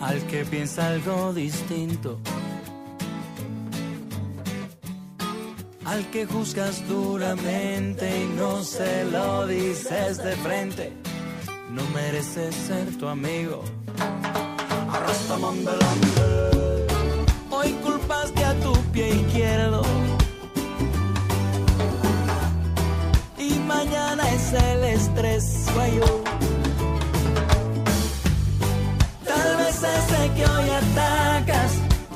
al que piensa algo distinto, al que juzgas duramente y no se lo dices de frente, no mereces ser tu amigo. Arrastramondelande. Tal vez ese que hoy atacas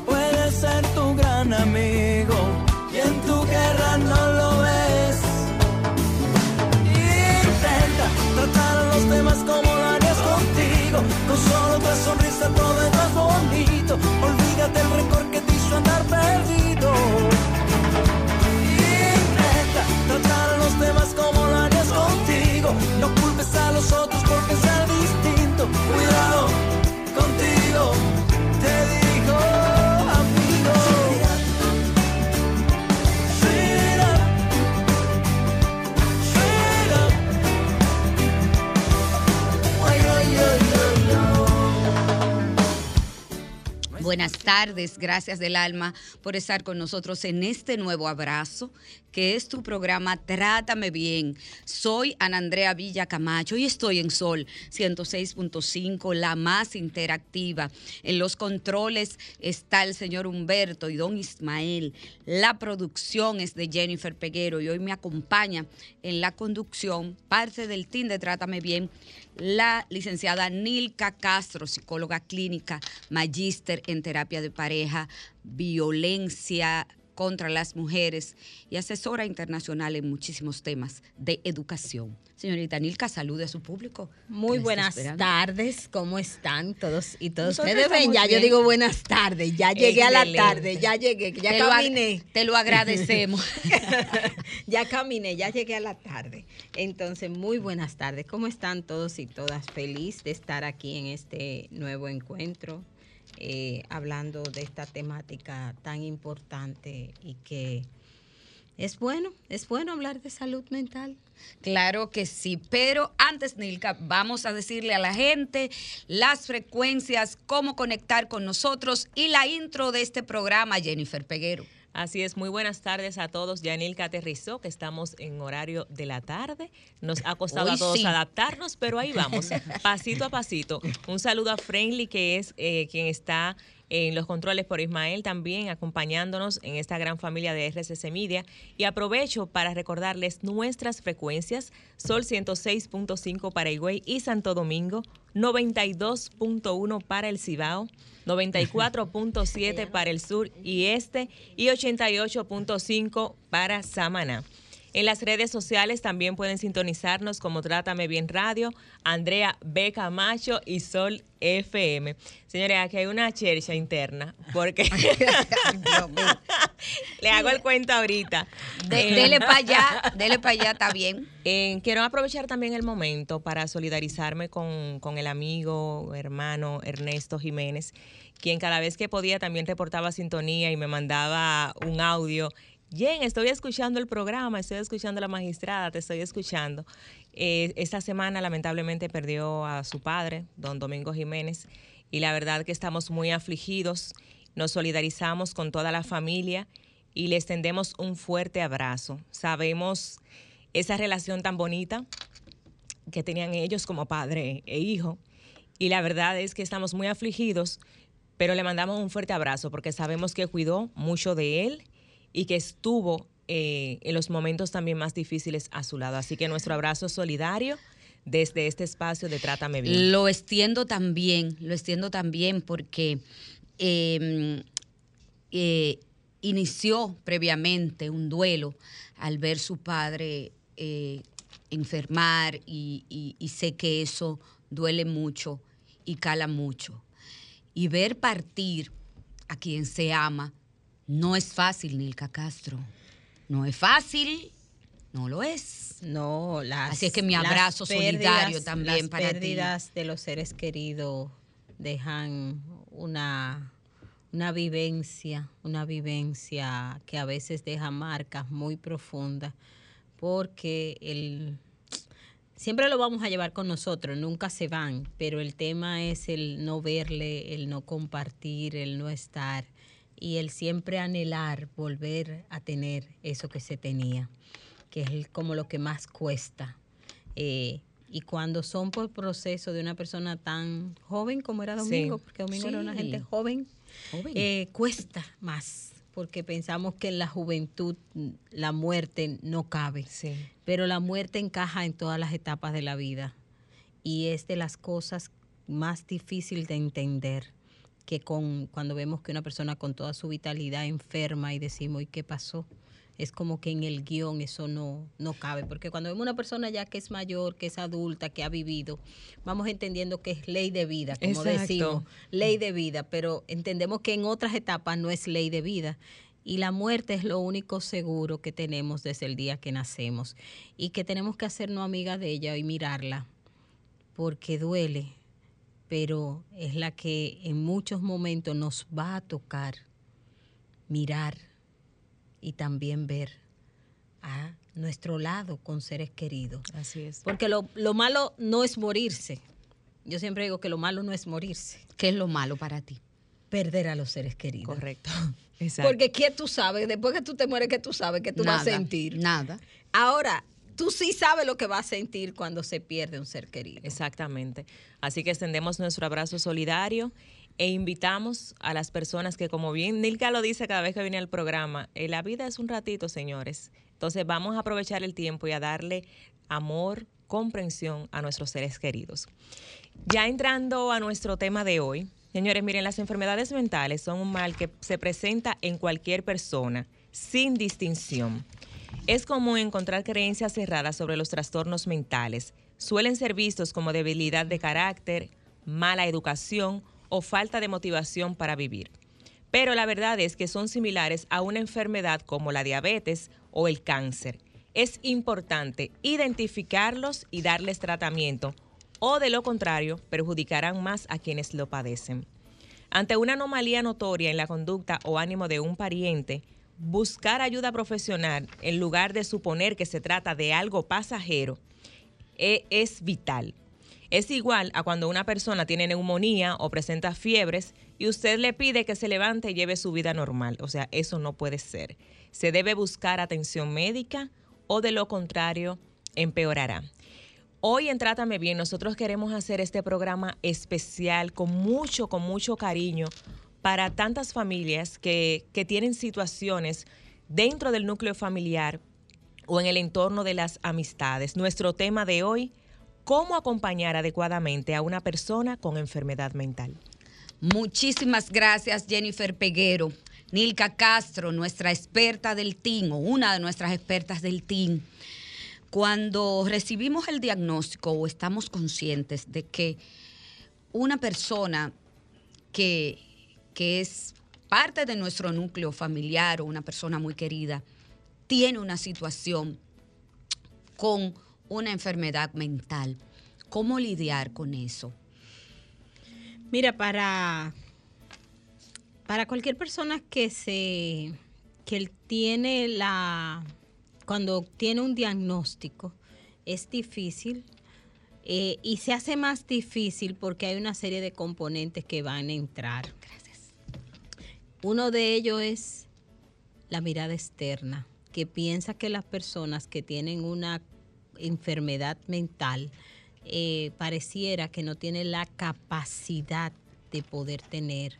puede ser tu gran amigo y en tu guerra no lo ves. Intenta tratar a los demás como lo harías contigo, con solo tu sonrisa todo es más bonito. Buenas tardes, gracias del alma por estar con nosotros en este nuevo abrazo, que es tu programa Trátame Bien. Soy Ana Andrea Villa Camacho y estoy en Sol 106.5, la más interactiva. En los controles está el señor Humberto y don Ismael. La producción es de Jennifer Peguero y hoy me acompaña en la conducción parte del team de Trátame Bien la licenciada Nilka Castro, psicóloga clínica, magíster en terapia de pareja, violencia contra las mujeres y asesora internacional en muchísimos temas de educación. Señorita Nilka, salude a su público. Muy buenas tardes, ¿cómo están todos y todos ustedes? Ven, ya yo digo buenas tardes, ya llegué a la tarde, ya llegué, ya te lo ag- caminé. te lo agradecemos. ya caminé, ya llegué a la tarde. Entonces, muy buenas tardes. ¿Cómo están todos y todas? Feliz de estar aquí en este nuevo encuentro, eh, hablando de esta temática tan importante y que es bueno, es bueno hablar de salud mental. Claro que sí, pero antes, Nilka, vamos a decirle a la gente las frecuencias, cómo conectar con nosotros y la intro de este programa, Jennifer Peguero. Así es, muy buenas tardes a todos. Yanilka aterrizó, que estamos en horario de la tarde. Nos ha costado Hoy a todos sí. adaptarnos, pero ahí vamos, pasito a pasito. Un saludo a Friendly, que es eh, quien está en los controles por Ismael, también acompañándonos en esta gran familia de RCC Media. Y aprovecho para recordarles nuestras frecuencias, Sol 106.5 para Higüey y Santo Domingo, 92.1 para el Cibao, 94.7 para el sur y este y 88.5 para Samaná. En las redes sociales también pueden sintonizarnos como Trátame Bien Radio, Andrea B. Camacho y Sol FM. Señores, aquí hay una chercha interna, porque le hago el cuento ahorita. De- Eh, dele para allá, dele para allá, está bien. eh, quiero aprovechar también el momento para solidarizarme con, con el amigo, hermano Ernesto Jiménez, quien cada vez que podía también reportaba sintonía y me mandaba un audio. Jen, estoy escuchando el programa, estoy escuchando a la magistrada, te estoy escuchando. Eh, esta semana lamentablemente perdió a su padre, don Domingo Jiménez, y la verdad que estamos muy afligidos, nos solidarizamos con toda la familia y les tendemos un fuerte abrazo. Sabemos esa relación tan bonita que tenían ellos como padre e hijo. Y la verdad es que estamos muy afligidos, pero le mandamos un fuerte abrazo porque sabemos que cuidó mucho de él y que estuvo eh, en los momentos también más difíciles a su lado. Así que nuestro abrazo solidario desde este espacio de Trátame Bien. Lo extiendo también, lo extiendo también porque eh, eh, inició previamente un duelo al ver su padre eh, enfermar y sé que eso duele mucho y cala mucho. Y ver partir a quien se ama no es fácil, Nilka Castro. No es fácil, no lo es. No, las, Así es que mi las abrazo solidario también las para ti. pérdidas de los seres queridos dejan una, una vivencia, una vivencia que a veces deja marcas muy profundas, porque el siempre lo vamos a llevar con nosotros, nunca se van, pero el tema es el no verle, el no compartir, el no estar y el siempre anhelar volver a tener eso que se tenía, que es como lo que más cuesta. Eh, y cuando son por proceso de una persona tan joven como era Sí. Domingo, porque Domingo era una gente joven, Joven. eh, cuesta más, porque pensamos que en la juventud la muerte no cabe Sí. pero la muerte encaja en todas las etapas de la vida y es de las cosas más difíciles de entender que con cuando vemos que una persona con toda su vitalidad enferma y decimos, ¿y qué pasó? Es como que en el guion eso no, no cabe, porque cuando vemos una persona ya que es mayor, que es adulta, que ha vivido, vamos entendiendo que es ley de vida, como Exacto. decimos, ley de vida, pero entendemos que en otras etapas no es ley de vida. Y la muerte es lo único seguro que tenemos desde el día que nacemos. Y que tenemos que hacernos amiga de ella y mirarla, porque duele, pero es la que en muchos momentos nos va a tocar mirar y también ver a nuestro lado con seres queridos. Así es. Porque lo, lo malo no es morirse. Yo siempre digo que lo malo no es morirse, ¿Qué es lo malo para ti? perder a los seres queridos. Correcto. Exacto. Porque ¿qué tú sabes? Después que tú te mueres, ¿qué tú sabes que tú vas a sentir? Nada. Ahora, tú sí sabes lo que vas a sentir cuando se pierde un ser querido. Exactamente. Así que extendemos nuestro abrazo solidario e invitamos a las personas que, como bien Nilka lo dice cada vez que viene al programa, eh, la vida es un ratito, señores. Entonces vamos a aprovechar el tiempo y a darle amor, comprensión a nuestros seres queridos. Ya entrando a nuestro tema de hoy, señores, miren, las enfermedades mentales son un mal que se presenta en cualquier persona, sin distinción. Es común encontrar creencias cerradas sobre los trastornos mentales. Suelen ser vistos como debilidad de carácter, mala educación o falta de motivación para vivir. Pero la verdad es que son similares a una enfermedad como la diabetes o el cáncer. Es importante identificarlos y darles tratamiento o de lo contrario perjudicarán más a quienes lo padecen. Ante una anomalía notoria en la conducta o ánimo de un pariente, buscar ayuda profesional en lugar de suponer que se trata de algo pasajero e- es vital. Es igual a cuando una persona tiene neumonía o presenta fiebres y usted le pide que se levante y lleve su vida normal. O sea, eso no puede ser. Se debe buscar atención médica o de lo contrario empeorará. Hoy en Trátame Bien nosotros queremos hacer este programa especial con mucho, con mucho cariño para tantas familias que, que tienen situaciones dentro del núcleo familiar o en el entorno de las amistades. Nuestro tema de hoy, cómo acompañar adecuadamente a una persona con enfermedad mental. Muchísimas gracias, Jennifer Peguero. Nilka Castro, nuestra experta del TIN, o una de nuestras expertas del TIN. Cuando recibimos el diagnóstico o estamos conscientes de que una persona que, que es parte de nuestro núcleo familiar o una persona muy querida tiene una situación con una enfermedad mental, ¿cómo lidiar con eso? Mira, para, para cualquier persona que se que tiene la cuando tiene un diagnóstico es difícil eh, y se hace más difícil porque hay una serie de componentes que van a entrar. Gracias. Uno de ellos es la mirada externa, que piensa que las personas que tienen una enfermedad mental eh, pareciera que no tienen la capacidad de poder tener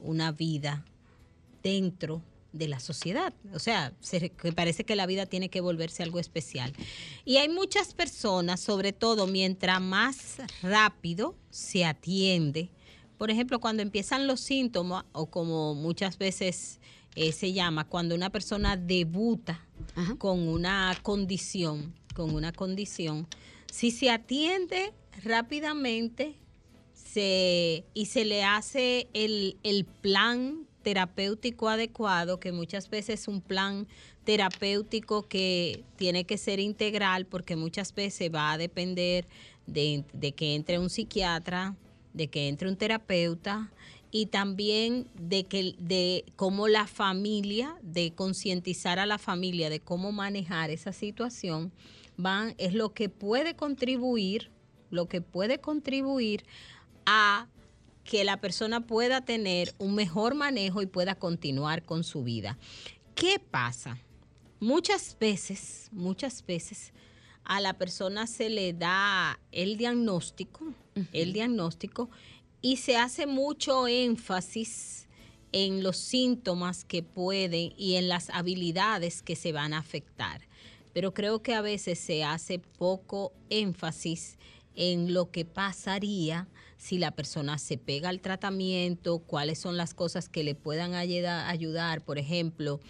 una vida dentro de la sociedad. O sea, se- que parece que la vida tiene que volverse algo especial. Y hay muchas personas, sobre todo mientras más rápido se atiende, por ejemplo, cuando empiezan los síntomas, o como muchas veces eh, se llama, cuando una persona debuta Ajá. con una condición, con una condición, si se atiende rápidamente se, y se le hace el, el plan terapéutico adecuado, que muchas veces es un plan terapéutico que tiene que ser integral porque muchas veces va a depender de, de que entre un psiquiatra, de que entre un terapeuta y también de que de cómo la familia, de concientizar a la familia de cómo manejar esa situación, van, es lo que puede contribuir, lo que puede contribuir a que la persona pueda tener un mejor manejo y pueda continuar con su vida. ¿Qué pasa? Muchas veces, muchas veces a la persona se le da el diagnóstico, el diagnóstico, y se hace mucho énfasis en los síntomas que pueden y en las habilidades que se van a afectar. Pero creo que a veces se hace poco énfasis en lo que pasaría si la persona se pega al tratamiento, cuáles son las cosas que le puedan ayuda- ayudar, por ejemplo,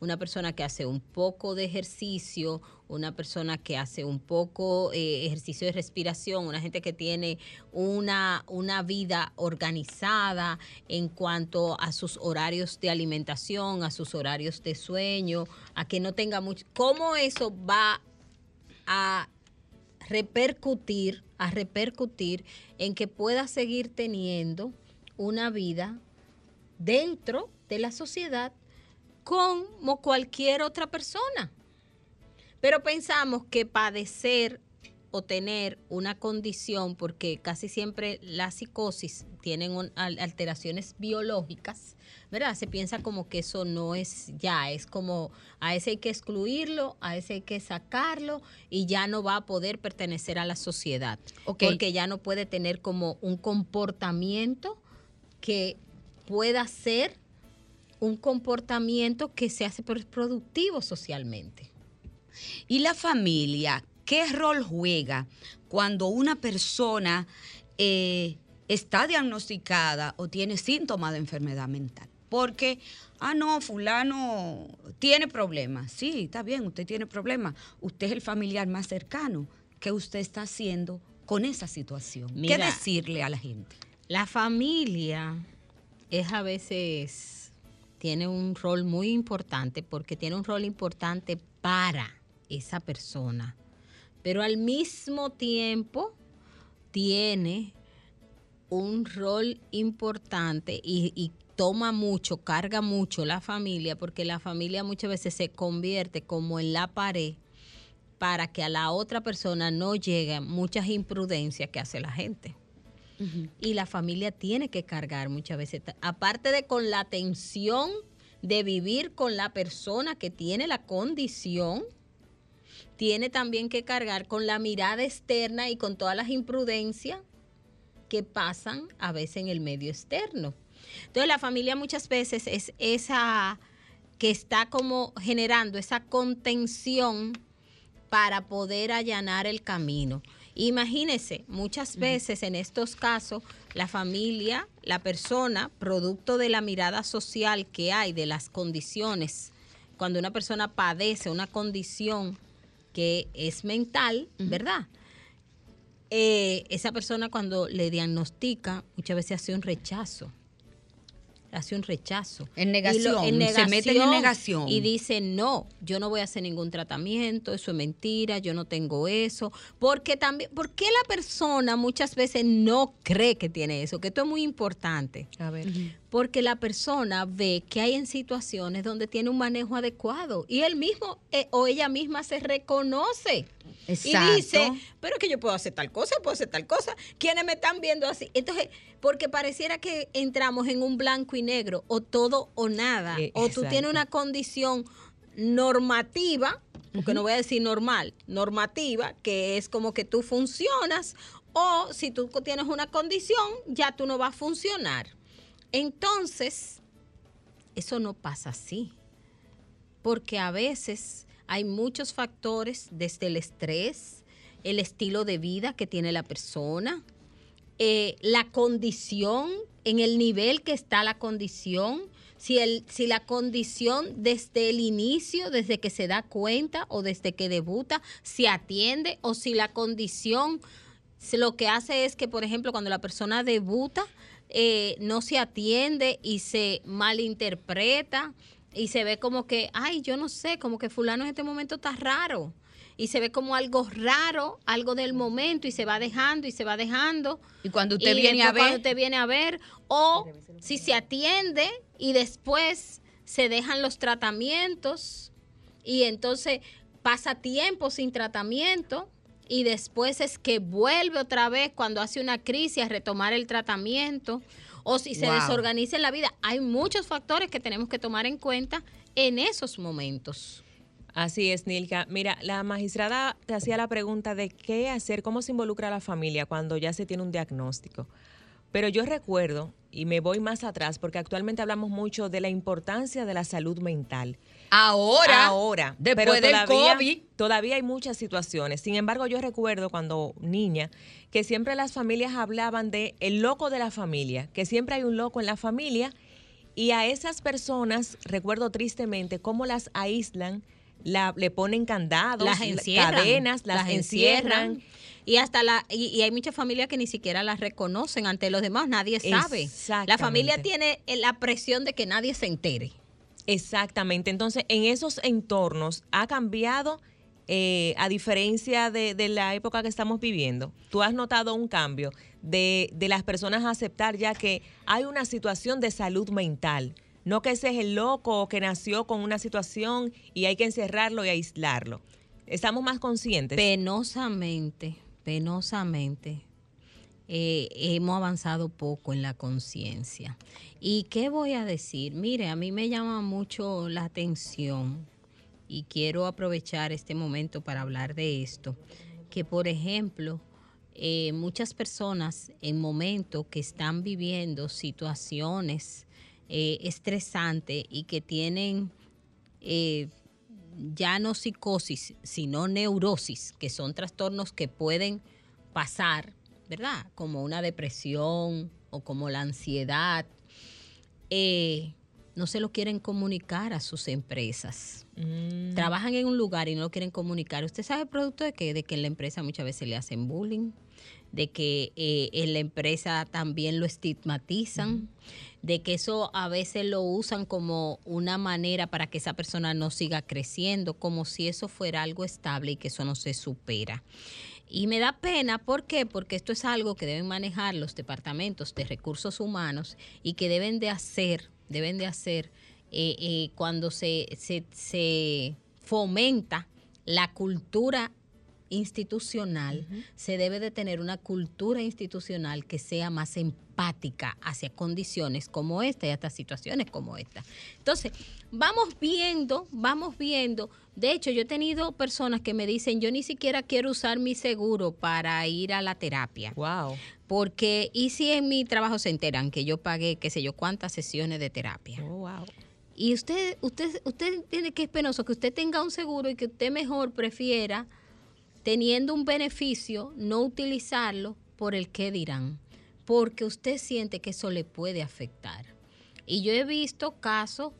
una persona que hace un poco de ejercicio, una persona que hace un poco eh, ejercicio de respiración, una gente que tiene una, una vida organizada en cuanto a sus horarios de alimentación, a sus horarios de sueño, a que no tenga mucho... ¿Cómo eso va a repercutir, a repercutir en que pueda seguir teniendo una vida dentro de la sociedad como cualquier otra persona. Pero pensamos que padecer o tener una condición, porque casi siempre la psicosis tienen un- alteraciones biológicas, ¿verdad? Se piensa como que eso no es ya, es como a ese hay que excluirlo, a ese hay que sacarlo y ya no va a poder pertenecer a la sociedad, porque ya no puede tener como un comportamiento que pueda ser un comportamiento que se hace pro- productivo socialmente. ¿Y la familia? ¿Qué rol juega cuando una persona eh, está diagnosticada o tiene síntomas de enfermedad mental? Porque, ah, no, fulano tiene problemas. Sí, está bien, usted tiene problemas. Usted es el familiar más cercano. ¿Qué usted está haciendo con esa situación? Mira. ¿Qué decirle a la gente? La familia es a veces, tiene un rol muy importante porque tiene un rol importante para esa persona, pero al mismo tiempo tiene un rol importante y, toma mucho, carga mucho la familia, porque la familia muchas veces se convierte como en la pared para que a la otra persona no lleguen muchas imprudencias que hace la gente. Y la familia tiene que cargar muchas veces, aparte de con la tensión de vivir con la persona que tiene la condición, tiene también que cargar con la mirada externa y con todas las imprudencias que pasan a veces en el medio externo. Entonces la familia muchas veces es esa que está como generando esa contención para poder allanar el camino. Imagínese, muchas veces en estos casos, la familia, la persona, producto de la mirada social que hay, de las condiciones, cuando una persona padece una condición que es mental, ¿verdad? Eh, esa persona cuando le diagnostica, muchas veces hace un rechazo. Hace un rechazo. En negación, se meten en negación. Y dice, no, yo no voy a hacer ningún tratamiento, eso es mentira, yo no tengo eso. Porque también, ¿por qué la persona muchas veces no cree que tiene eso? Que esto es muy importante. A ver. Porque la persona ve que hay en situaciones donde tiene un manejo adecuado y él mismo eh, o ella misma se reconoce. Exacto. Y dice, pero es que yo puedo hacer tal cosa, puedo hacer tal cosa. ¿Quiénes me están viendo así? Entonces, porque pareciera que entramos en un blanco y negro, o todo o nada. Eh, o tú exacto. tienes una condición normativa, porque no voy a decir normal, normativa, que es como que tú funcionas, o si tú tienes una condición, ya tú no vas a funcionar. Entonces, eso no pasa así, porque a veces hay muchos factores, desde el estrés, el estilo de vida que tiene la persona, eh, la condición, en el nivel que está la condición, si, el, si la condición desde el inicio, desde que se da cuenta o desde que debuta, se atiende, o si la condición lo que hace es que, por ejemplo, cuando la persona debuta, eh, no se atiende y se malinterpreta y se ve como que, ay, yo no sé, como que fulano en este momento está raro. Y se ve como algo raro, algo del momento, y se va dejando y se va dejando. Y cuando usted Y viene a después cuando ver, usted viene a ver, o si se atiende y después se dejan los tratamientos y entonces pasa tiempo sin tratamiento y después es que vuelve otra vez cuando hace una crisis a retomar el tratamiento o si se Wow. desorganiza en la vida. Hay muchos factores que tenemos que tomar en cuenta en esos momentos. Así es, Nilka. Mira, la magistrada te hacía la pregunta de qué hacer, cómo se involucra a la familia cuando ya se tiene un diagnóstico. Pero yo recuerdo, y me voy más atrás, porque actualmente hablamos mucho de la importancia de la salud mental. Ahora, Ahora, después pero del todavía, COVID, todavía hay muchas situaciones. Sin embargo, yo recuerdo cuando niña que siempre las familias hablaban de el loco de la familia, que siempre hay un loco en la familia y a esas personas recuerdo tristemente cómo las aíslan, la, le ponen candados, las encierran, cadenas, las, encierran. Y hasta la y, y hay muchas familias que ni siquiera las reconocen ante los demás, nadie sabe. La familia tiene la presión de que nadie se entere. Exactamente. Entonces, en esos entornos ha cambiado, eh, a diferencia de, la época que estamos viviendo. Tú has notado un cambio de, de las personas a aceptar ya que hay una situación de salud mental. No que ese es el loco que nació con una situación y hay que encerrarlo y aislarlo. Estamos más conscientes. Penosamente, penosamente, eh, hemos avanzado poco en la conciencia. ¿Y qué voy a decir? Mire, a mí me llama mucho la atención y quiero aprovechar este momento para hablar de esto, que por ejemplo, eh, muchas personas en momentos que están viviendo situaciones eh, estresantes y que tienen ya no psicosis, sino neurosis, que son trastornos que pueden pasar, ¿verdad? Como una depresión o como la ansiedad, eh, no se lo quieren comunicar a sus empresas. Mm, Trabajan en un lugar y no lo quieren comunicar. ¿Usted sabe el producto de qué? De que en la empresa muchas veces le hacen bullying, de que eh, en la empresa también lo estigmatizan, de que eso a veces lo usan como una manera para que esa persona no siga creciendo, como si eso fuera algo estable y que eso no se supera. Y me da pena, ¿por qué? Porque esto es algo que deben manejar los departamentos de recursos humanos y que deben de hacer, deben de hacer eh, eh, cuando se, se, se fomenta la cultura institucional, se debe de tener una cultura institucional que sea más empática hacia condiciones como esta y hasta situaciones como esta. Entonces, vamos viendo, vamos viendo. De hecho, yo he tenido personas que me dicen, yo ni siquiera quiero usar mi seguro para ir a la terapia. wow. Porque, y si en mi trabajo se enteran que yo pagué, qué sé yo, cuántas sesiones de terapia. Oh, wow. Y usted, usted, usted tiene que es penoso que usted tenga un seguro y que usted mejor prefiera, teniendo un beneficio, no utilizarlo por el que dirán, porque usted siente que eso le puede afectar. Y yo he visto casos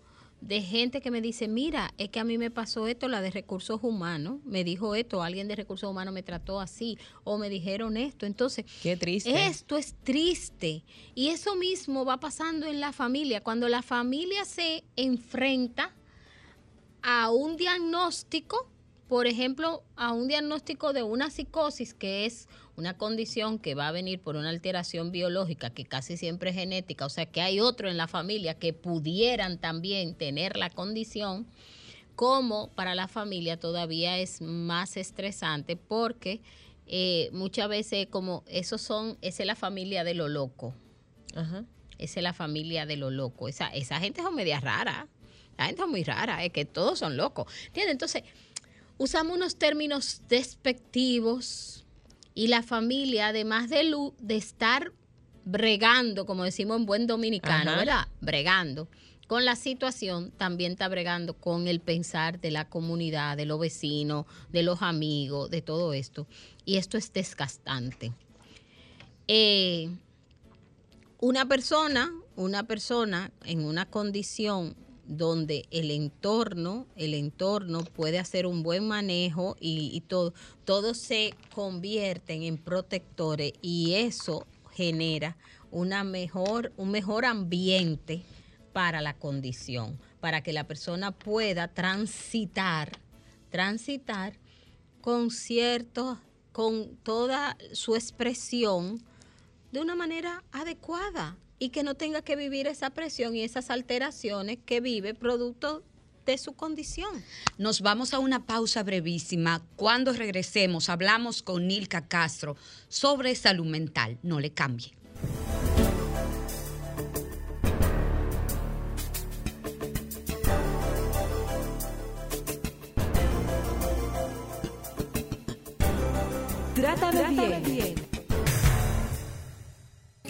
de gente que me dice, mira, es que a mí me pasó esto, la de recursos humanos, me dijo esto, alguien de recursos humanos me trató así, o me dijeron esto. Entonces, Qué triste. esto es triste. Y eso mismo va pasando en la familia. Cuando la familia se enfrenta a un diagnóstico, por ejemplo, a un diagnóstico de una psicosis, que es una condición que va a venir por una alteración biológica, que casi siempre es genética, o sea que hay otro en la familia que pudieran también tener la condición, como para la familia todavía es más estresante porque eh, muchas veces como esos son, esa es la familia de lo loco. Ajá. Esa es la familia de lo loco. Esa, esa gente es media rara. La gente es muy rara, es que todos son locos. ¿Entiendes? Entonces, usamos unos términos despectivos y la familia, además de, lu- de estar bregando, como decimos en buen dominicano, Ajá. ¿verdad? Bregando con la situación, también está bregando con el pensar de la comunidad, de los vecinos, de los amigos, de todo esto. Y esto es desgastante. Eh, una persona, una persona en una condición donde el entorno, el entorno puede hacer un buen manejo y, y todo, se convierten en protectores y eso genera una mejor, un mejor ambiente para la condición, para que la persona pueda transitar, transitar con cierto, con toda su expresión de una manera adecuada y que no tenga que vivir esa presión y esas alteraciones que vive producto de su condición. Nos vamos a una pausa brevísima. Cuando regresemos, hablamos con Nilka Castro sobre salud mental. No le cambie. Trátame, bien.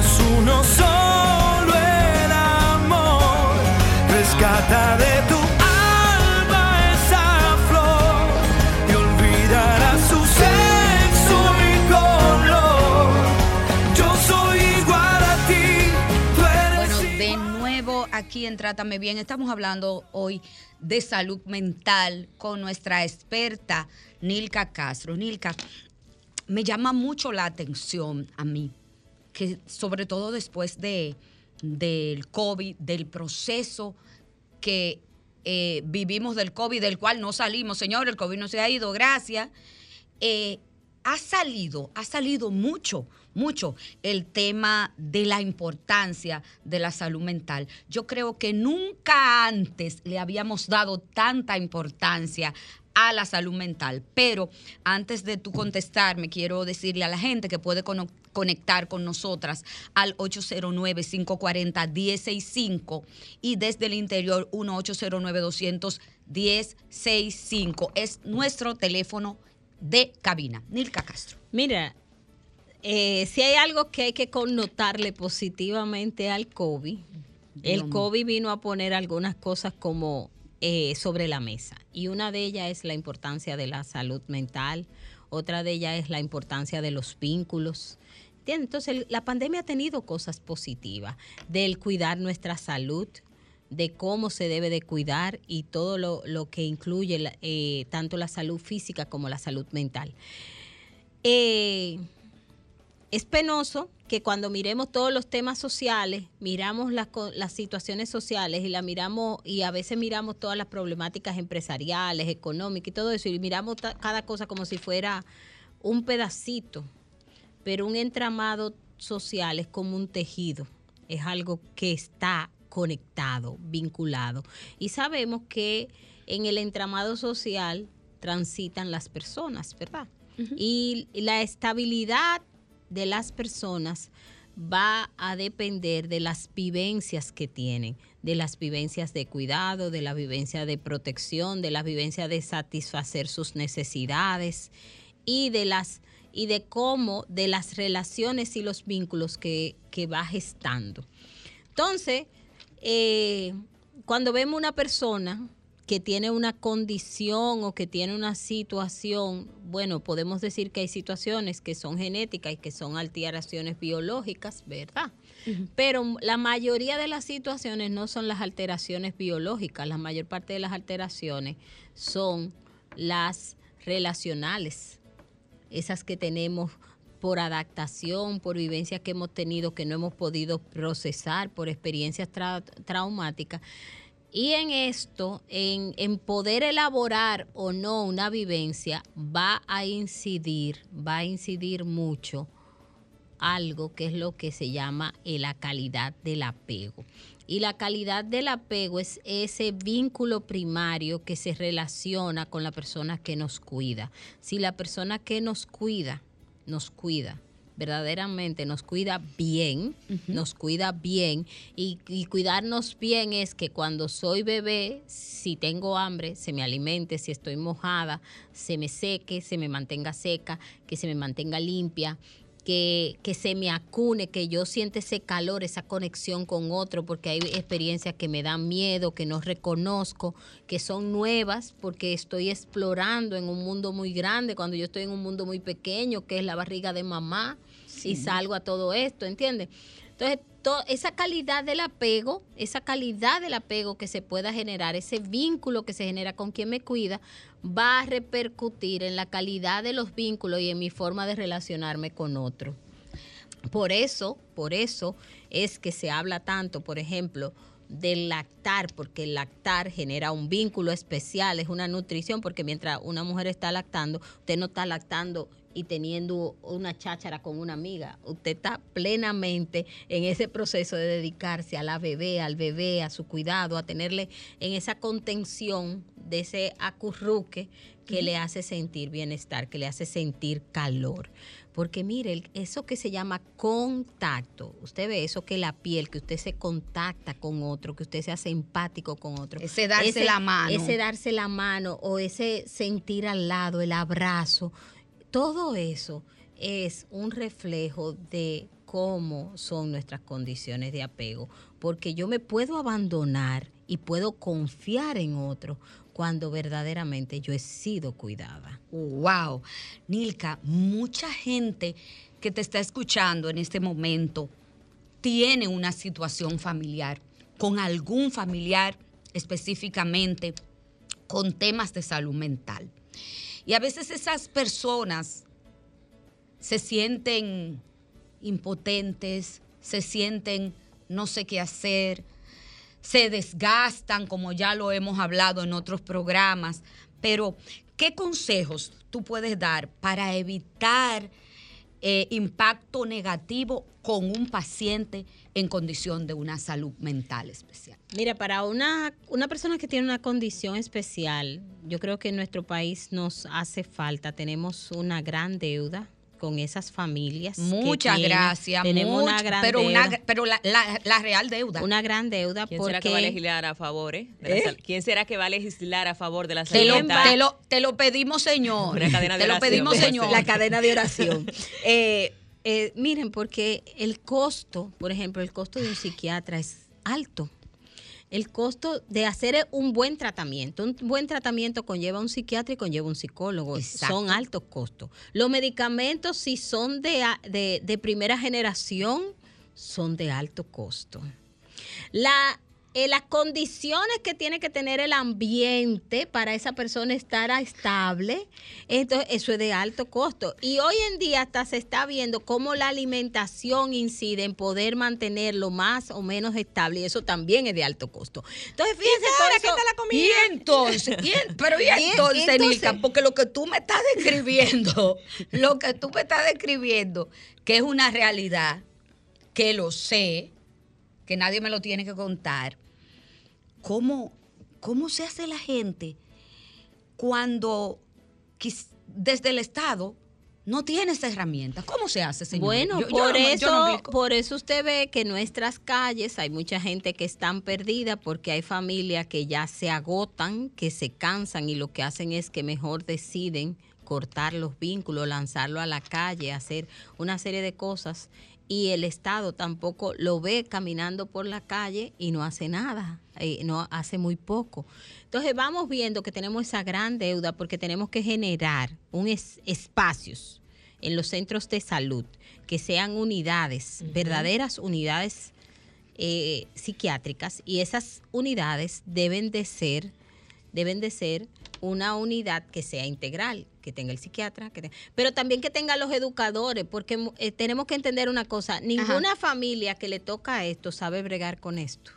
es uno solo el amor. Rescata de tu alma esa flor y olvidará su sexo y color. Yo soy igual a ti, Bueno, de nuevo aquí en Trátame Bien, estamos hablando hoy de salud mental con nuestra experta Nilka Castro. Nilka, me llama mucho la atención a mí, que sobre todo después de, del COVID, del proceso que eh, vivimos del COVID, del cual no salimos, señor, el COVID no se ha ido, gracias. Eh, ha salido, ha salido mucho, mucho el tema de la importancia de la salud mental. Yo creo que nunca antes le habíamos dado tanta importancia a la salud mental. Pero antes de tú contestarme, quiero decirle a la gente que puede conectar con nosotras al 809-540-1065 y desde el interior 1-809-200-1065. Es nuestro teléfono de cabina. Nilka Castro. Mira, eh, si hay algo que hay que connotarle positivamente al COVID, el. COVID vino a poner algunas cosas como eh, sobre la mesa. Y una de ellas es la importancia de la salud mental, otra de ellas es la importancia de los vínculos. ¿Entiendes? Entonces, la pandemia ha tenido cosas positivas, del cuidar nuestra salud, de cómo se debe de cuidar y todo lo, lo que incluye eh, tanto la salud física como la salud mental. Eh, es penoso que cuando miremos todos los temas sociales, miramos las, las situaciones sociales y la miramos y a veces miramos todas las problemáticas empresariales, económicas y todo eso y miramos cada cosa como si fuera un pedacito, pero un entramado social es como un tejido, es algo que está conectado, vinculado y sabemos que en el entramado social transitan las personas, ¿verdad? y la estabilidad de las personas va a depender de las vivencias que tienen, de las vivencias de cuidado, de la vivencia de protección, de la vivencia de satisfacer sus necesidades y de las y de cómo de las relaciones y los vínculos que, que va gestando. Entonces, eh, cuando vemos una persona que tiene una condición o que tiene una situación, bueno, podemos decir que hay situaciones que son genéticas y que son alteraciones biológicas, ¿verdad? Pero la mayoría de las situaciones no son las alteraciones biológicas, la mayor parte de las alteraciones son las relacionales, esas que tenemos por adaptación, por vivencias que hemos tenido que no hemos podido procesar, por experiencias tra- traumáticas. Y en esto, en, poder elaborar o no una vivencia, va a incidir, va a incidir mucho algo que es lo que se llama eh, la calidad del apego. Y la calidad del apego es ese vínculo primario que se relaciona con la persona que nos cuida. Si la persona que nos cuida, nos cuida, verdaderamente nos cuida bien, nos cuida bien y, y cuidarnos bien es que cuando soy bebé, si tengo hambre, se me alimente, si estoy mojada, se me seque, se me mantenga seca, que se me mantenga limpia, que, que se me acune, que yo siente ese calor, esa conexión con otro, porque hay experiencias que me dan miedo, que no reconozco, que son nuevas, porque estoy explorando en un mundo muy grande, cuando yo estoy en un mundo muy pequeño, que es la barriga de mamá, y salgo a todo esto, ¿entiendes? Entonces, to- esa calidad del apego, esa calidad del apego que se pueda generar, ese vínculo que se genera con quien me cuida, va a repercutir en la calidad de los vínculos y en mi forma de relacionarme con otro. Por eso, por eso es que se habla tanto, por ejemplo, del lactar, porque el lactar genera un vínculo especial, es una nutrición, porque mientras una mujer está lactando, usted no está lactando y teniendo una cháchara con una amiga, usted está plenamente en ese proceso de dedicarse a la bebé, al bebé, a su cuidado, a tenerle en esa contención de ese acurruque que le hace sentir bienestar, que le hace sentir calor. Porque mire, eso que se llama contacto, usted ve eso que la piel, que usted se contacta con otro, que usted se hace empático con otro. Ese darse la mano. Ese darse la mano o ese sentir al lado, el abrazo, todo eso es un reflejo de cómo son nuestras condiciones de apego, porque yo me puedo abandonar y puedo confiar en otro cuando verdaderamente yo he sido cuidada. Wow. Nilka, mucha gente que te está escuchando en este momento tiene una situación familiar, con algún familiar específicamente con temas de salud mental. Y a veces esas personas se sienten impotentes, se sienten no sé qué hacer, se desgastan, como ya lo hemos hablado en otros programas. Pero, ¿qué consejos tú puedes dar para evitar eh, impacto negativo con un paciente en condición de una salud mental especial? Mira, para una, una persona que tiene una condición especial, yo creo que en nuestro país nos hace falta, tenemos una gran deuda con esas familias. que Muchas tienen- gracias. Tenemos una much- gran pero deuda. una, pero la, la- la real deuda. una gran deuda ¿Quién porque será que va a legislar a favor, eh, de ¿Eh? ¿Quién será que va a legislar a favor de la te, salud lo, mental? te lo- te lo pedimos, señor. Una cadena de te lo oración. pedimos, señor. la cadena de oración. Eh, eh, miren, porque el costo, por ejemplo, el costo de un psiquiatra es alto. El costo de hacer un buen tratamiento. Un buen tratamiento conlleva un psiquiatra y conlleva un psicólogo. Exacto. Son altos costos. Los medicamentos, si son de, de, de primera generación, son de alto costo. La, eh, las condiciones que tiene que tener el ambiente para esa persona estar estable, entonces eso es de alto costo. Y hoy en día hasta se está viendo cómo la alimentación incide en poder mantenerlo más o menos estable y eso también es de alto costo. Entonces, fíjense todo eso- Y entonces, y en- pero y Y- entonces, entonces- Nilka, porque lo que tú me estás describiendo, lo que tú me estás describiendo, que es una realidad, que lo sé, que nadie me lo tiene que contar, ¿cómo, cómo se hace la gente cuando desde el Estado no tiene esa herramienta. ¿Cómo se hace, señor? Bueno, Yo- yo por no- yo no eso, por eso usted ve que en nuestras calles hay mucha gente que están perdida porque hay familias que ya se agotan, que se cansan y lo que hacen es que mejor deciden cortar los vínculos, lanzarlo a la calle, hacer una serie de cosas y el Estado tampoco lo ve caminando por la calle y no hace nada, eh, no hace muy poco. Entonces vamos viendo que tenemos esa gran deuda porque tenemos que generar un es- espacios en los centros de salud que sean unidades, verdaderas unidades eh, psiquiátricas y esas unidades deben de ser deben de ser una unidad que sea integral, que tenga el psiquiatra, que te- pero también que tenga los educadores, porque eh, tenemos que entender una cosa, ninguna familia que le toca esto sabe bregar con esto.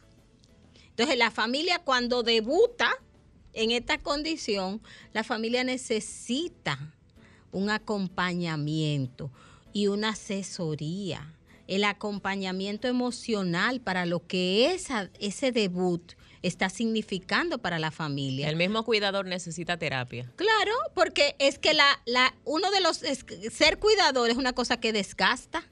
Entonces, la familia cuando debuta en esta condición, la familia necesita un acompañamiento y una asesoría, el acompañamiento emocional para lo que esa, ese debut está significando para la familia. El mismo cuidador necesita terapia. Claro, porque es que la, la, uno de los es- ser cuidador es una cosa que desgasta.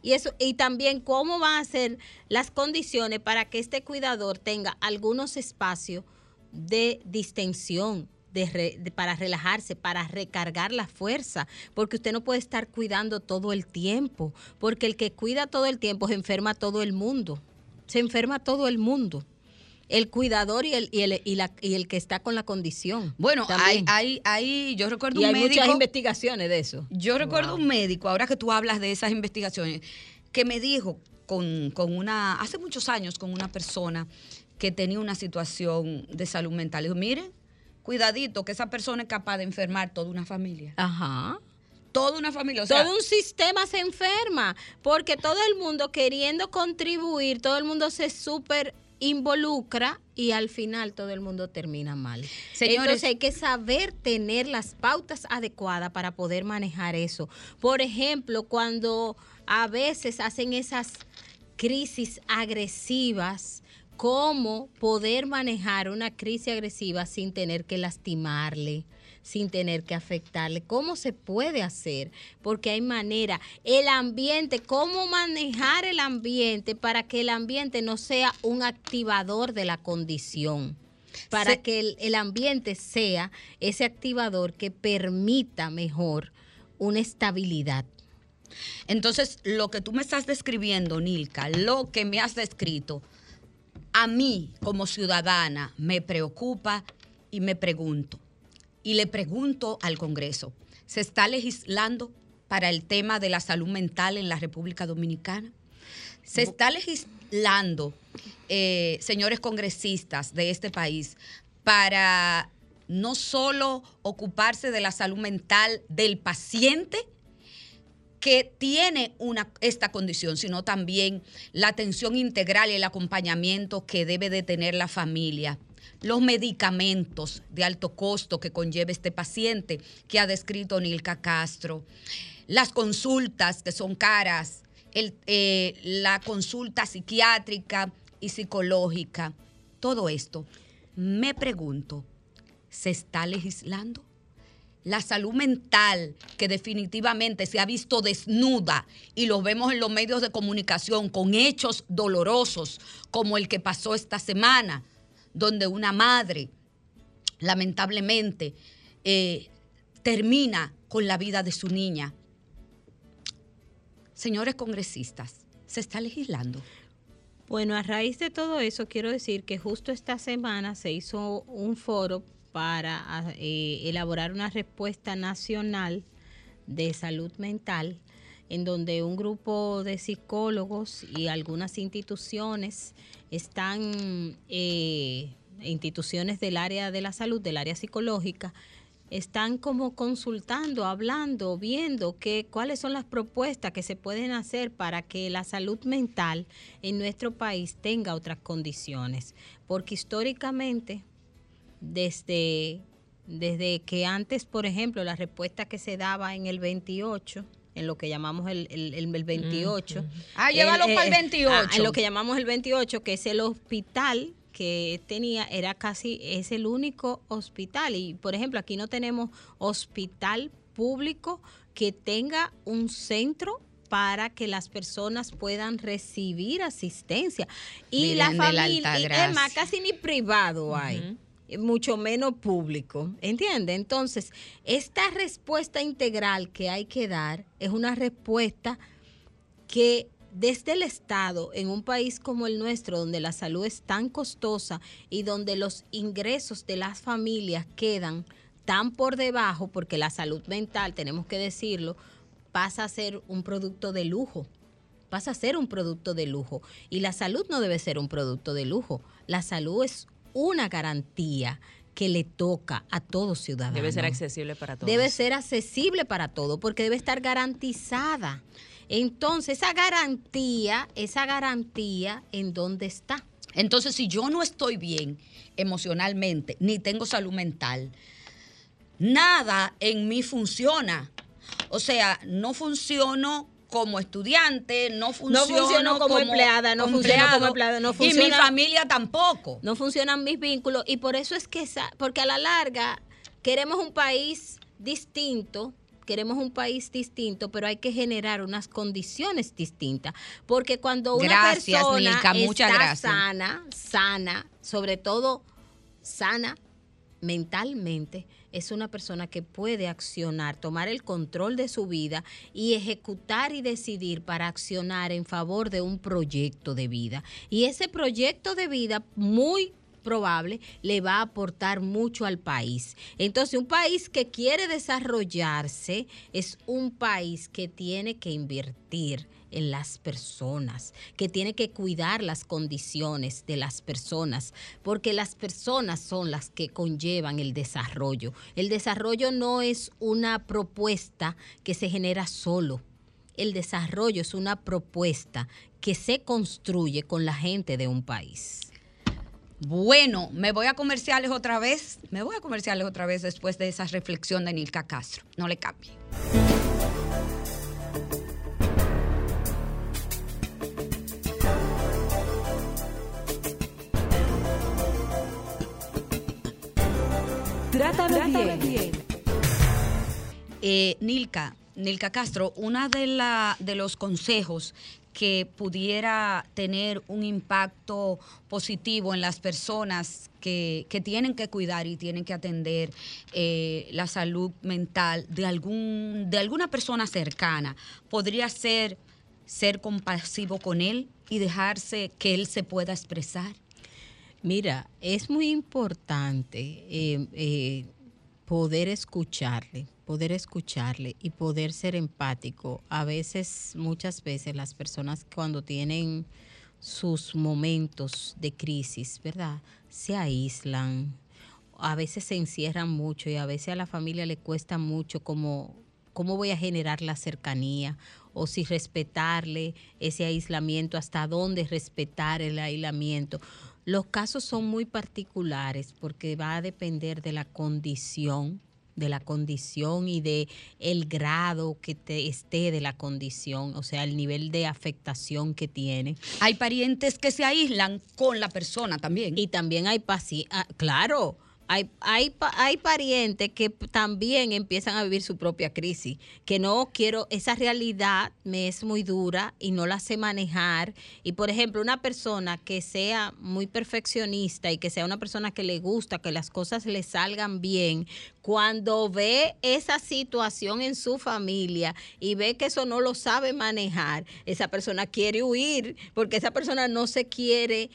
Y eso, y también cómo van a ser las condiciones para que este cuidador tenga algunos espacios de distensión, de re- de- para relajarse, para recargar la fuerza, porque usted no puede estar cuidando todo el tiempo, porque el que cuida todo el tiempo se enferma todo el mundo, se enferma todo el mundo. El cuidador y el, y el, y la- y el que está con la condición. Bueno, hay, hay, hay, yo recuerdo Y un hay médico. muchas investigaciones de eso. Yo recuerdo un médico, ahora que tú hablas de esas investigaciones, que me dijo con, con una, hace muchos años, con una persona que tenía una situación de salud mental. Dijo, miren, cuidadito, que esa persona es capaz de enfermar toda una familia. Ajá. Toda una familia. O sea, todo un sistema se enferma, porque todo el mundo queriendo contribuir, todo el mundo se súper involucra y al final todo el mundo termina mal. Señores- Entonces hay que saber tener las pautas adecuadas para poder manejar eso. Por ejemplo, cuando a veces hacen esas crisis agresivas, cómo poder manejar una crisis agresiva sin tener que lastimarle, sin tener que afectarle. ¿Cómo se puede hacer? Porque hay manera. El ambiente, cómo manejar el ambiente para que el ambiente no sea un activador de la condición. Para Se- que el, el ambiente sea ese activador que permita mejor una estabilidad. Entonces, lo que tú me estás describiendo, Nilka, lo que me has descrito, a mí como ciudadana me preocupa y me pregunto. Y le pregunto al Congreso, ¿se está legislando para el tema de la salud mental en la República Dominicana? ¿Se está legislando, eh, señores congresistas de este país, para no solo ocuparse de la salud mental del paciente, que tiene una, esta condición, sino también la atención integral y el acompañamiento que debe de tener la familia. Los medicamentos de alto costo que conlleva este paciente que ha descrito Nilka Castro. Las consultas que son caras. eh, la consulta psiquiátrica y psicológica. Todo esto. Me pregunto, ¿se está legislando? la salud mental que definitivamente se ha visto desnuda y lo vemos en los medios de comunicación con hechos dolorosos como el que pasó esta semana, donde una madre lamentablemente eh, termina con la vida de su niña. Señores congresistas, se está legislando. Bueno, a raíz de todo eso, quiero decir que justo esta semana se hizo un foro para eh, elaborar una respuesta nacional de salud mental, en donde un grupo de psicólogos y algunas instituciones están, eh, instituciones del área de la salud, del área psicológica, están como consultando, hablando, viendo que, cuáles son las propuestas que se pueden hacer para que la salud mental en nuestro país tenga otras condiciones. Porque históricamente, desde, desde que antes, por ejemplo, la respuesta que se daba en el 28, en lo que llamamos el, el, el- el 28. Ah, llévalo el- pa'l eh, 28. ah, en lo que llamamos el 28, que es el hospital que tenía, era casi, es el único hospital. Y, por ejemplo, aquí no tenemos hospital público que tenga un centro para que las personas puedan recibir asistencia. Y la familia, y Altagracia. es más, casi ni privado hay, mucho menos público, ¿entiende? Entonces, esta respuesta integral que hay que dar es una respuesta que desde el Estado, en un país como el nuestro, donde la salud es tan costosa y donde los ingresos de las familias quedan tan por debajo, porque la salud mental, tenemos que decirlo, pasa a ser un producto de lujo. Pasa a ser un producto de lujo. Y la salud no debe ser un producto de lujo. La salud es una garantía que le toca a todo ciudadano. Debe ser accesible para todos. Debe ser accesible para todo porque debe estar garantizada. Entonces, esa garantía, esa garantía, ¿en dónde está? Entonces, si yo no estoy bien emocionalmente, ni tengo salud mental, nada en mí funciona. O sea, no funciono como estudiante, no funciono, funciono como empleada, no funciono como empleada, no Y mi funciona- familia tampoco. No funcionan mis vínculos y por eso es que, porque a la larga queremos un país distinto, queremos un país distinto, pero hay que generar unas condiciones distintas, porque cuando una Gracias, persona está gracias. sana, sana, sobre todo sana mentalmente, es una persona que puede accionar, tomar el control de su vida y ejecutar y decidir para accionar en favor de un proyecto de vida. Y ese proyecto de vida muy probable le va a aportar mucho al país. Entonces, un país que quiere desarrollarse es un país que tiene que invertir en las personas, que tiene que cuidar las condiciones de las personas, porque las personas son las que conllevan el desarrollo. El desarrollo no es una propuesta que se genera solo. El desarrollo es una propuesta que se construye con la gente de un país. Bueno, me voy a comerciales otra vez. Me voy a comerciales otra vez después de esa reflexión de Nilka Castro. No le cambie. Trátame, bien. Eh, Nilka, Nilka Castro, uno de, la, de los consejos que pudiera tener un impacto positivo en las personas que, que tienen que cuidar y tienen que atender eh, la salud mental de, algún, de alguna persona cercana, podría ser ser compasivo con él y dejarse que él se pueda expresar. Mira, es muy importante eh, eh, poder escucharle, poder escucharle y poder ser empático. A veces, muchas veces, las personas cuando tienen sus momentos de crisis, ¿verdad? Se aíslan, a veces se encierran mucho y a veces a la familia le cuesta mucho como cómo voy a generar la cercanía o si respetarle ese aislamiento, hasta dónde respetar el aislamiento. Los casos son muy particulares porque va a depender de la condición de la condición y de el grado que te esté de la condición, o sea, el nivel de afectación que tiene. Hay parientes que se aíslan con la persona también. Y también hay pacientes, claro, hay, hay, pa- hay parientes que también empiezan a vivir su propia crisis, que no quiero, esa realidad me es muy dura y no la sé manejar. Y por ejemplo, una persona que sea muy perfeccionista y que sea una persona que le gusta que las cosas le salgan bien, cuando ve esa situación en su familia y ve que eso no lo sabe manejar, esa persona quiere huir porque esa persona no se quiere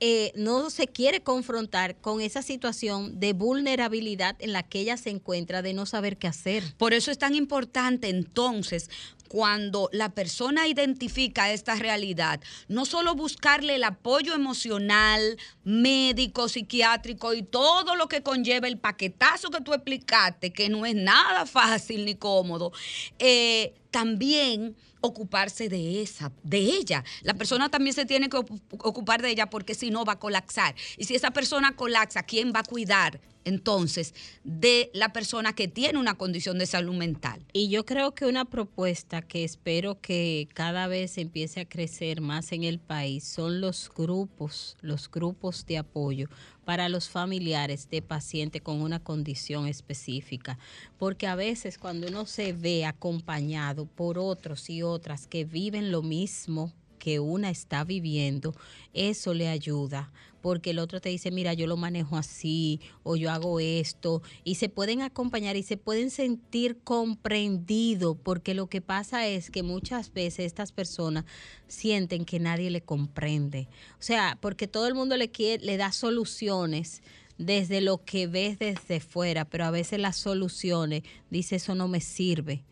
eh, no se quiere confrontar con esa situación de vulnerabilidad en la que ella se encuentra de no saber qué hacer. Por eso es tan importante entonces cuando la persona identifica esta realidad, no solo buscarle el apoyo emocional, médico, psiquiátrico y todo lo que conlleva el paquetazo que tú explicaste, que no es nada fácil ni cómodo, eh, también ocuparse de esa, de ella. La persona también se tiene que ocu- ocupar de ella porque si no va a colapsar. Y si esa persona colapsa, ¿quién va a cuidar entonces de la persona que tiene una condición de salud mental. Y yo creo que una propuesta que espero que cada vez empiece a crecer más en el país son los grupos, los grupos de apoyo para los familiares de pacientes con una condición específica. Porque a veces cuando uno se ve acompañado por otros y otras que viven lo mismo que una está viviendo, eso le ayuda, porque el otro te dice, mira, yo lo manejo así o yo hago esto, y se pueden acompañar y se pueden sentir comprendidos, porque lo que pasa es que muchas veces estas personas sienten que nadie le comprende, o sea, porque todo el mundo le, quiere, le da soluciones desde lo que ves desde fuera, pero a veces las soluciones, dice, eso no me sirve.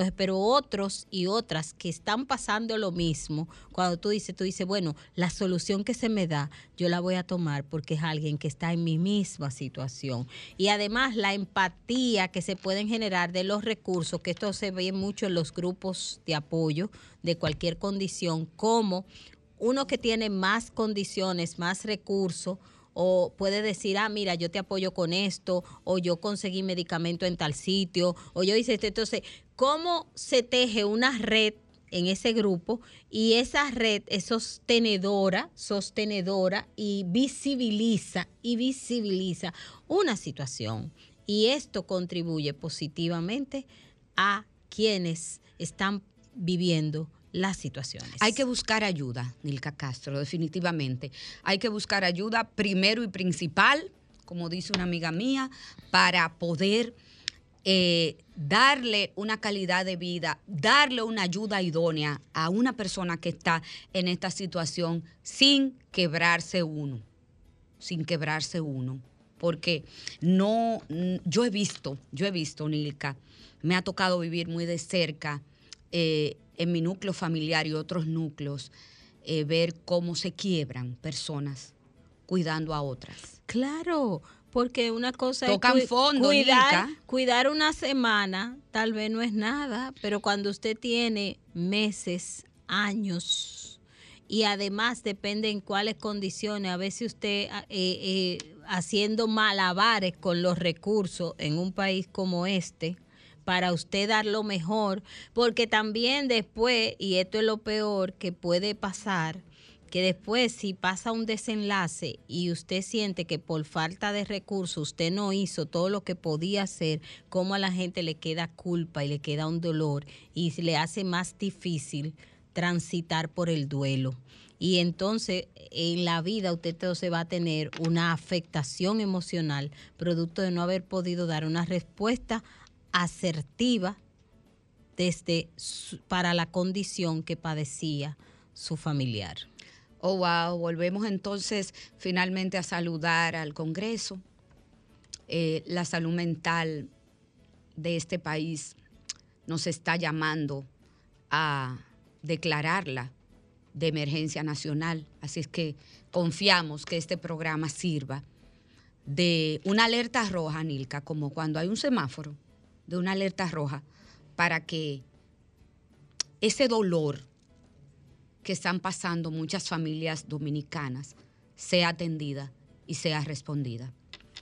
Entonces, pero otros y otras que están pasando lo mismo, cuando tú dices, tú dices, bueno, la solución que se me da, yo la voy a tomar porque es alguien que está en mi misma situación. Y además la empatía que se pueden generar de los recursos, que esto se ve mucho en los grupos de apoyo de cualquier condición, como uno que tiene más condiciones, más recursos, o puede decir, ah, mira, yo te apoyo con esto, o yo conseguí medicamento en tal sitio, o yo hice esto. Entonces, ¿cómo se teje una red en ese grupo y esa red es sostenedora, sostenedora y visibiliza y visibiliza una situación y esto contribuye positivamente a quienes están viviendo las situaciones. Hay que buscar ayuda, Nilka Castro, definitivamente. Hay que buscar ayuda primero y principal, como dice una amiga mía, para poder eh, darle una calidad de vida, darle una ayuda idónea a una persona que está en esta situación sin quebrarse uno, sin quebrarse uno. Porque no, yo he visto, yo he visto, Nilka, me ha tocado vivir muy de cerca eh, en mi núcleo familiar y otros núcleos, eh, ver cómo se quiebran personas cuidando a otras. Claro, porque una cosa Tocan es cu- fondo, cuidar, Nica. cuidar una semana, tal vez no es nada, pero cuando usted tiene meses, años, y además depende en cuáles condiciones, a veces usted eh, eh, haciendo malabares con los recursos en un país como este, para usted dar lo mejor, porque también después, y esto es lo peor que puede pasar, que después si pasa un desenlace y usted siente que por falta de recursos usted no hizo todo lo que podía hacer, como a la gente le queda culpa y le queda un dolor y se le hace más difícil transitar por el duelo. Y entonces en la vida usted entonces va a tener una afectación emocional producto de no haber podido dar una respuesta asertiva desde para la condición que padecía su familiar. Oh, wow. Volvemos entonces finalmente a saludar al Congreso. Eh, la salud mental de este país nos está llamando a declararla de emergencia nacional. Así es que confiamos que este programa sirva de una alerta roja, Nilka, como cuando hay un semáforo, de una alerta roja, para que ese dolor que están pasando muchas familias dominicanas sea atendida y sea respondida.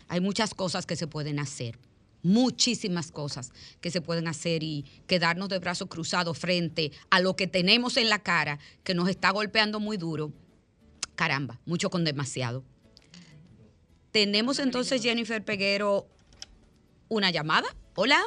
Hay muchas cosas que se pueden hacer, muchísimas cosas que se pueden hacer y quedarnos de brazos cruzados frente a lo que tenemos en la cara que nos está golpeando muy duro. Caramba, mucho con demasiado. Tenemos entonces, Jennifer Peguero, una llamada. Hola.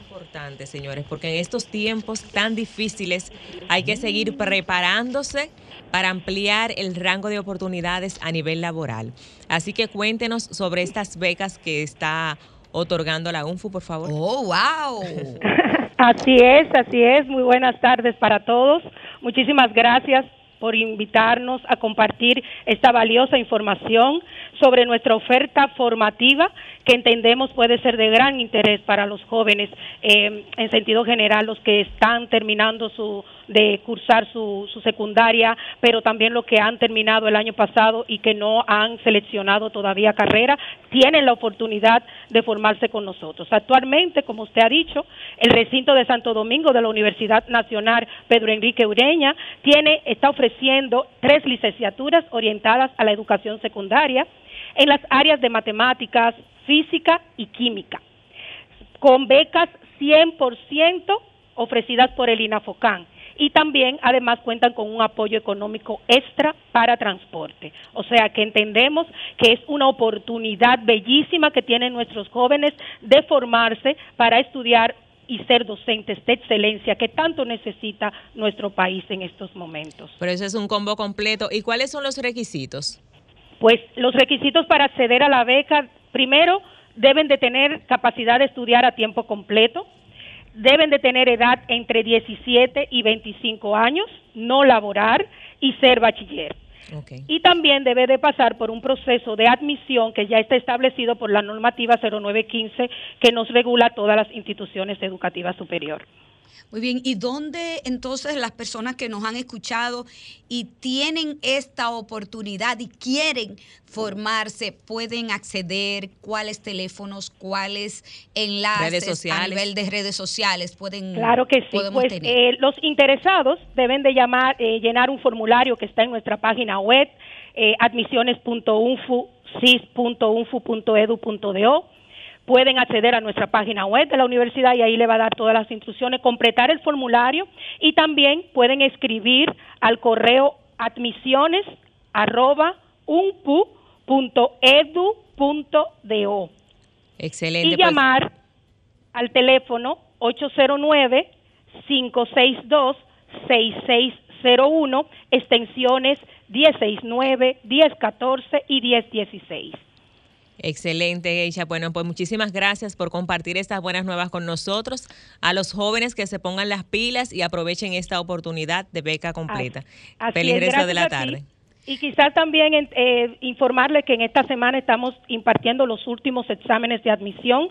Importante, señores, porque en estos tiempos tan difíciles hay que seguir preparándose para ampliar el rango de oportunidades a nivel laboral. Así que cuéntenos sobre estas becas que está otorgando la UNFU, por favor. Oh, wow. Así es, así es. Muy buenas tardes para todos. Muchísimas gracias por invitarnos a compartir esta valiosa información sobre nuestra oferta formativa que entendemos puede ser de gran interés para los jóvenes eh, en sentido general, los que están terminando su de cursar su, su secundaria, pero también los que han terminado el año pasado y que no han seleccionado todavía carrera, tienen la oportunidad de formarse con nosotros. Actualmente, como usted ha dicho, el recinto de Santo Domingo de la Universidad Nacional Pedro Enrique Ureña tiene, está ofreciendo tres licenciaturas orientadas a la educación secundaria en las áreas de matemáticas, física y química, con becas 100% ofrecidas por el INAFOCAN. Y también, además, cuentan con un apoyo económico extra para transporte. O sea que entendemos que es una oportunidad bellísima que tienen nuestros jóvenes de formarse para estudiar y ser docentes de excelencia que tanto necesita nuestro país en estos momentos. Pero eso es un combo completo. ¿Y cuáles son los requisitos? Pues los requisitos para acceder a la beca, primero, deben de tener capacidad de estudiar a tiempo completo, deben de tener edad entre 17 y 25 años, no laborar y ser bachiller. Y también debe de pasar por un proceso de admisión que ya está establecido por la normativa 0915 que nos regula todas las instituciones educativas superiores. Muy bien, ¿y dónde entonces las personas que nos han escuchado y tienen esta oportunidad y quieren formarse pueden acceder? ¿Cuáles teléfonos, cuáles enlaces Redes sociales. a nivel de redes sociales pueden Claro que sí. Pues tener? eh, los interesados deben de llamar, eh, llenar un formulario que está en nuestra página web, eh, admisiones.unfu, cis.unfu.edu.do. Pueden acceder a nuestra página web de la universidad y ahí le va a dar todas las instrucciones, completar el formulario y también pueden escribir al correo admisiones arroba unpu.edu.do Excelente. y pues, llamar al teléfono 809-562-6601, extensiones 1069, 1014 y 1016. Excelente, Geisha. Bueno, pues muchísimas gracias por compartir estas buenas nuevas con nosotros. A los jóvenes que se pongan las pilas y aprovechen esta oportunidad de beca completa. Así Feliz es, resto de la tarde. Y quizás también en- eh, informarle que en esta semana estamos impartiendo los últimos exámenes de admisión.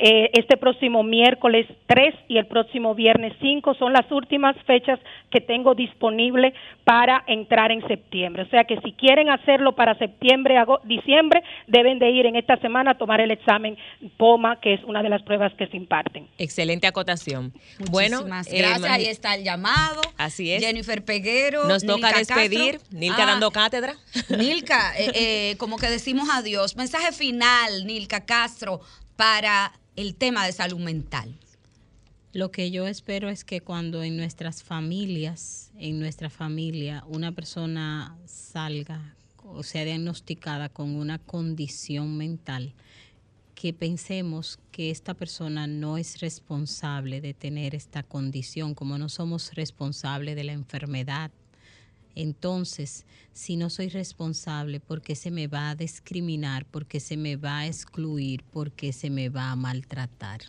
Eh, este próximo miércoles 3 y el próximo viernes 5 son las últimas fechas que tengo disponible para entrar en septiembre. O sea que si quieren hacerlo para septiembre, diciembre, deben de ir en esta semana a tomar el examen POMA, que es una de las pruebas que se imparten. Excelente acotación. bueno, Muchísimas eh, gracias. Mani- Ahí está el llamado. Así es. Jennifer Peguero. nos toca despedir. Castro. Nilka Ah, dando cátedra. Nilka, eh, eh, como que decimos adiós. Mensaje final, Nilka Castro, para el tema de salud mental. Lo que yo espero es que cuando en nuestras familias, en nuestra familia, una persona salga o sea diagnosticada con una condición mental, que pensemos que esta persona no es responsable de tener esta condición, como no somos responsables de la enfermedad. Entonces, si no soy responsable, ¿por qué se me va a discriminar? ¿Por qué se me va a excluir? ¿Por qué se me va a maltratar?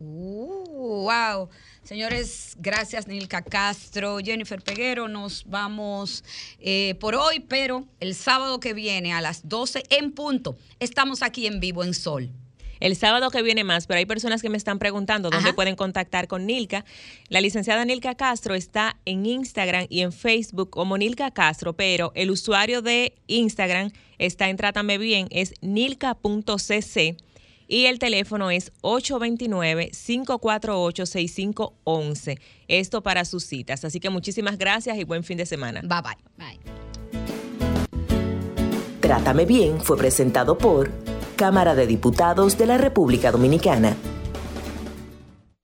Uh, wow. Señores, gracias Nilka Castro, Jennifer Peguero. Nos vamos eh, por hoy, pero el sábado que viene a las 12 en punto estamos aquí en vivo en Sol. El sábado que viene más, pero hay personas que me están preguntando dónde Ajá. pueden contactar con Nilka. La licenciada Nilka Castro está en Instagram y en Facebook como Nilka Castro, pero el usuario de Instagram está en Trátame Bien, es nilka.cc y el teléfono es 829-548-6511. Esto para sus citas. Así que muchísimas gracias y buen fin de semana. Bye bye. Bye. Trátame Bien fue presentado por Cámara de Diputados de la República Dominicana.